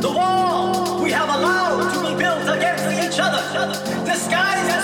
The wall we have allowed to be built against each other, disguised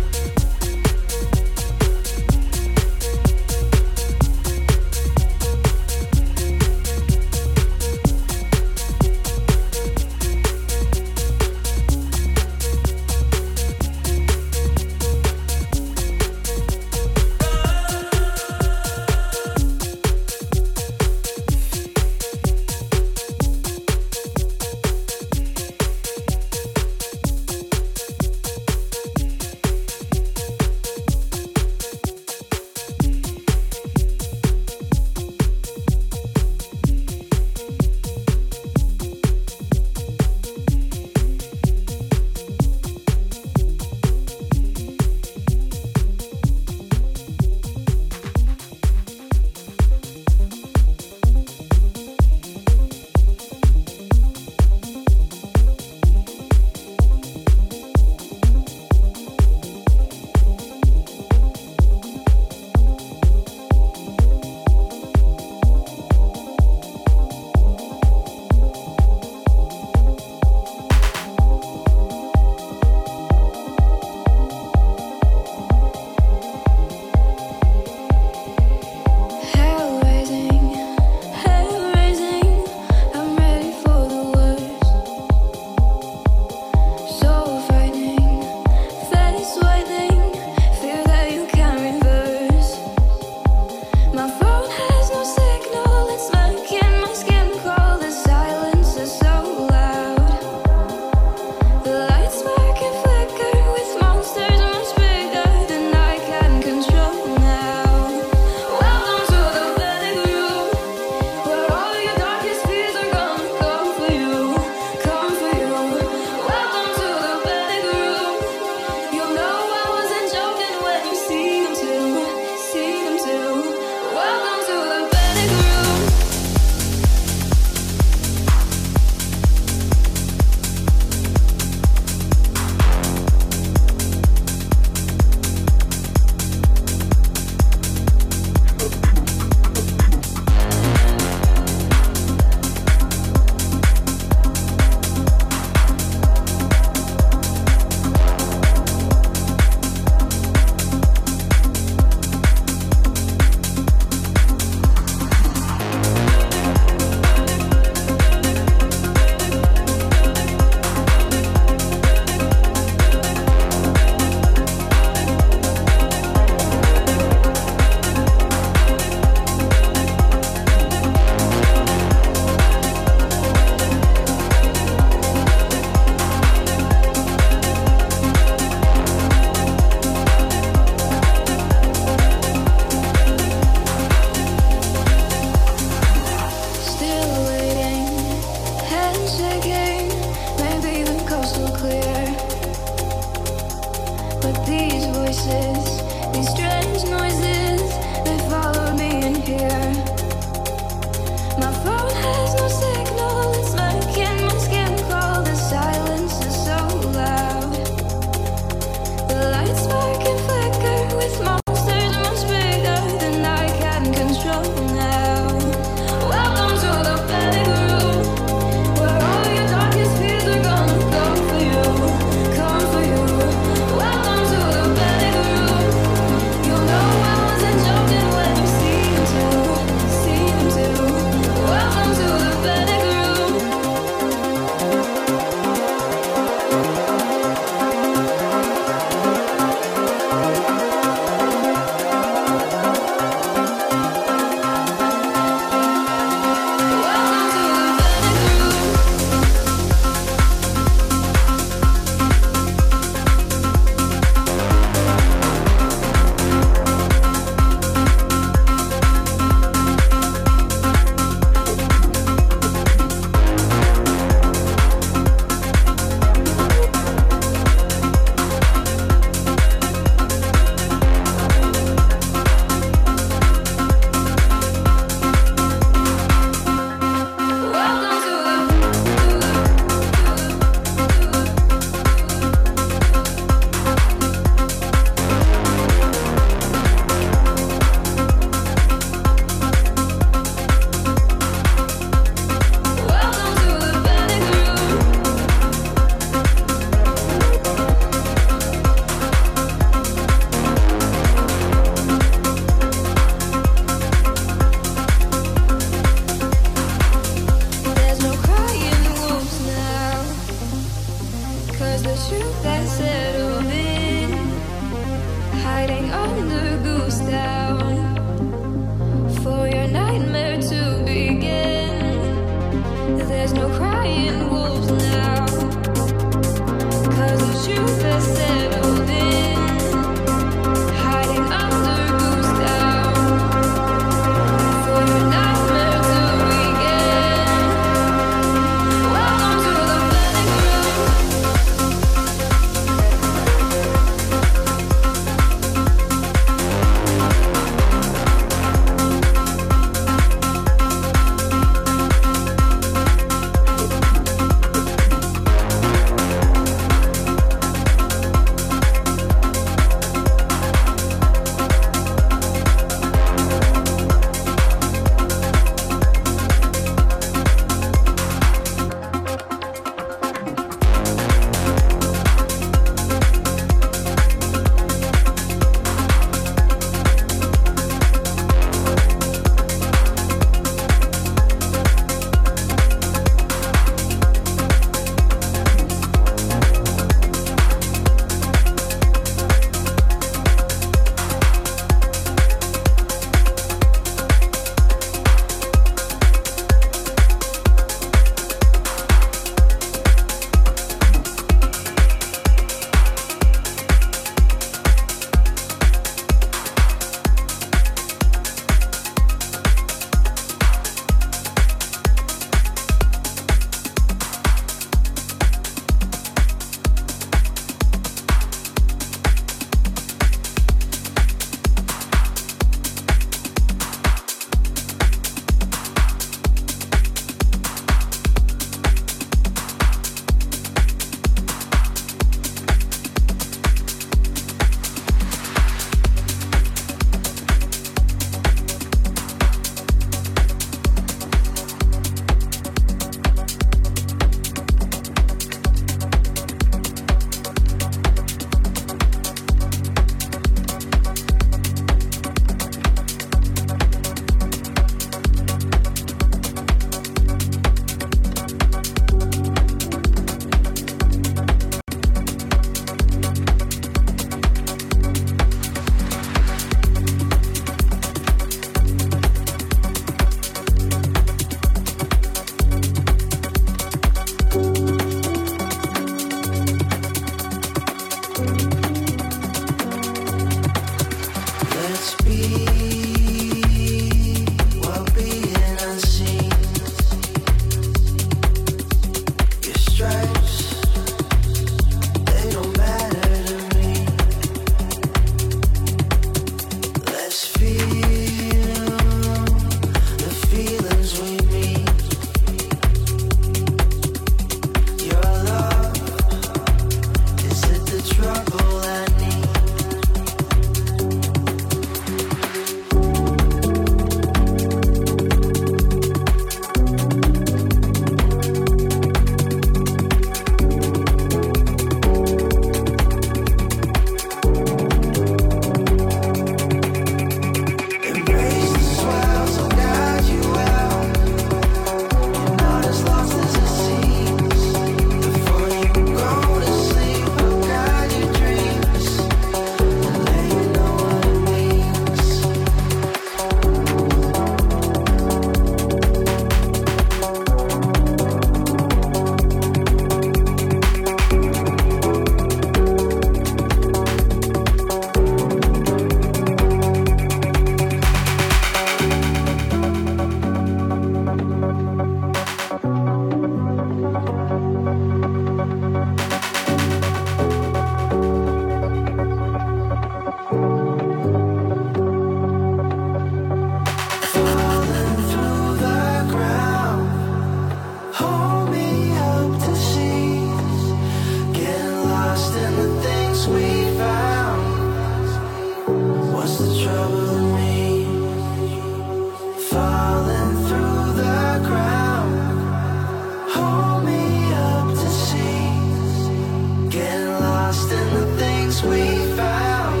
lost in the things we found.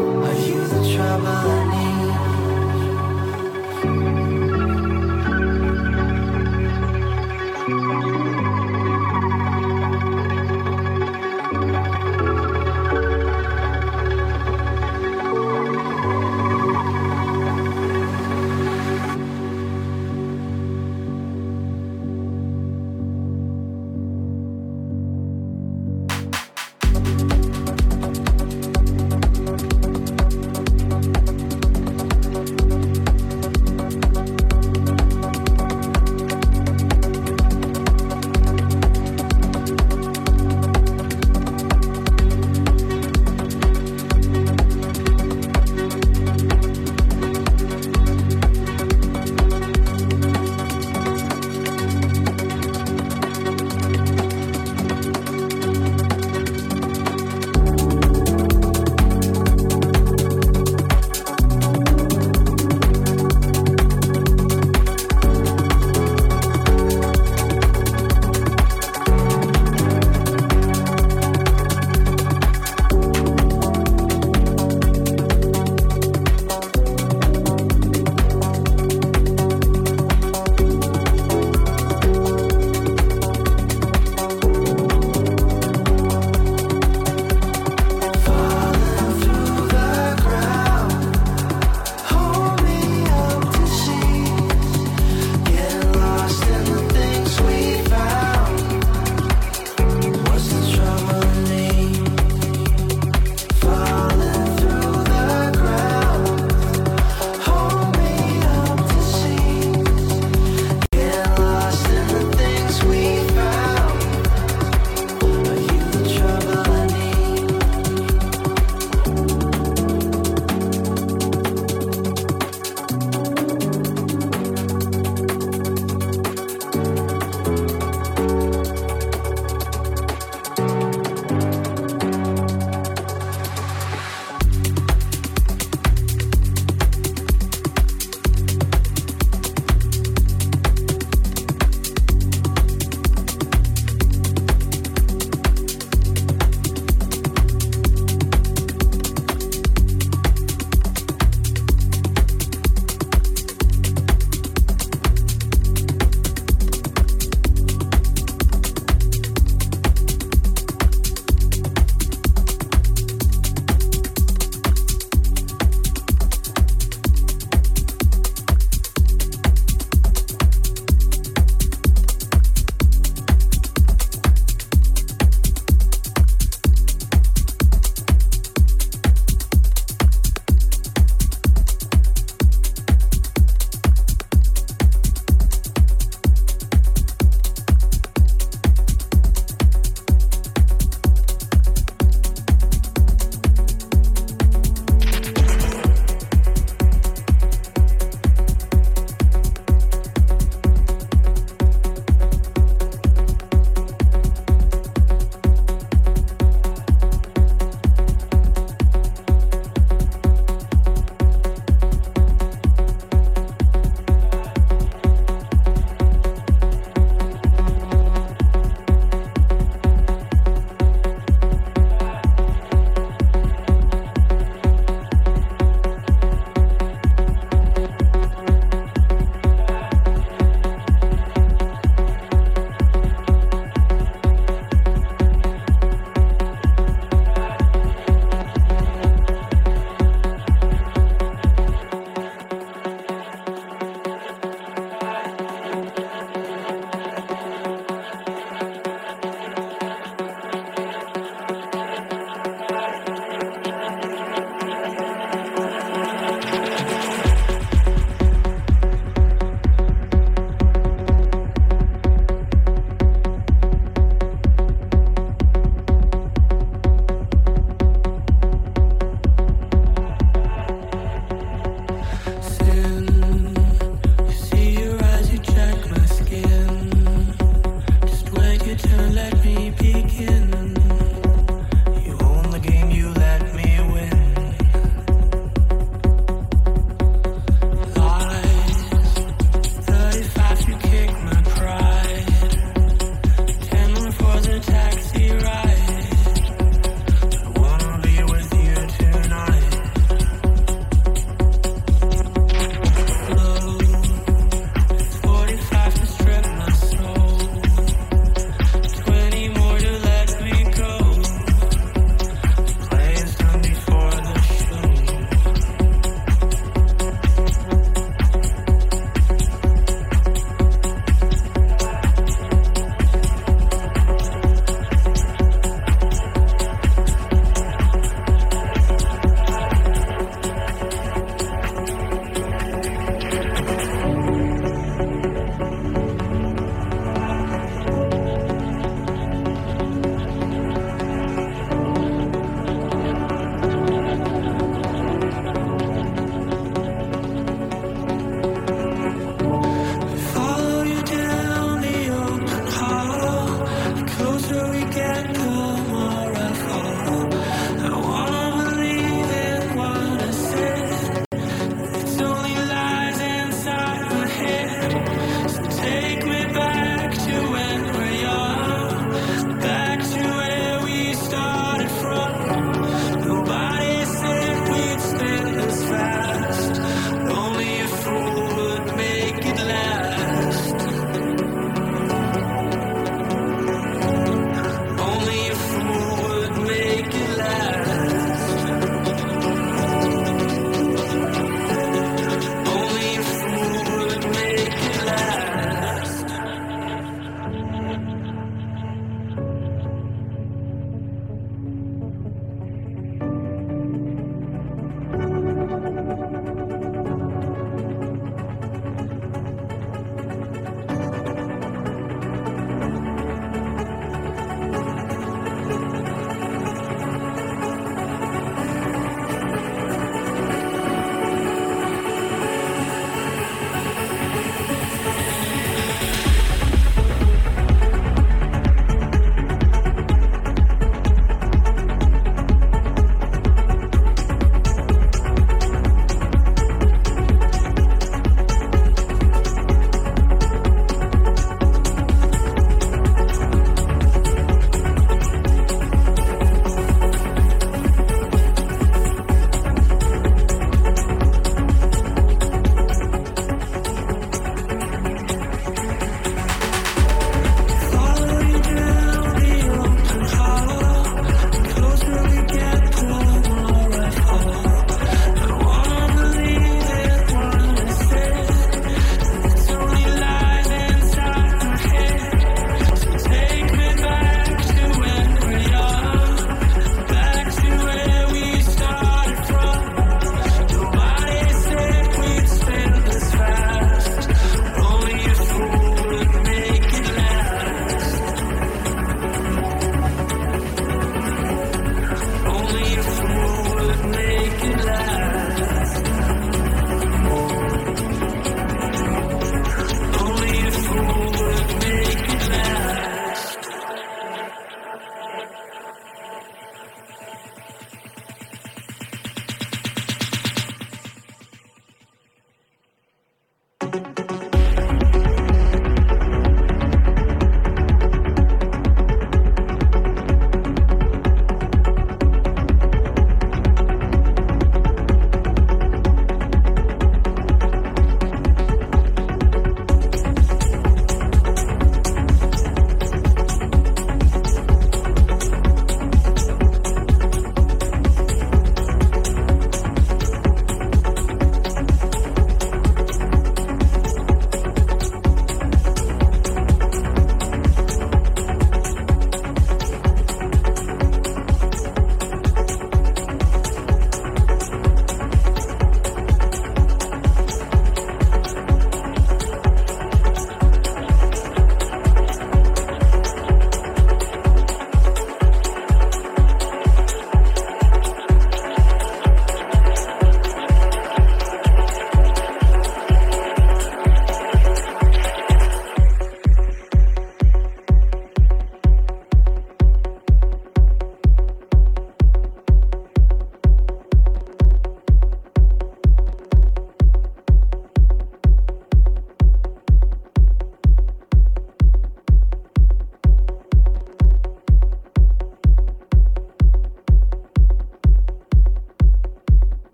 Are you the trouble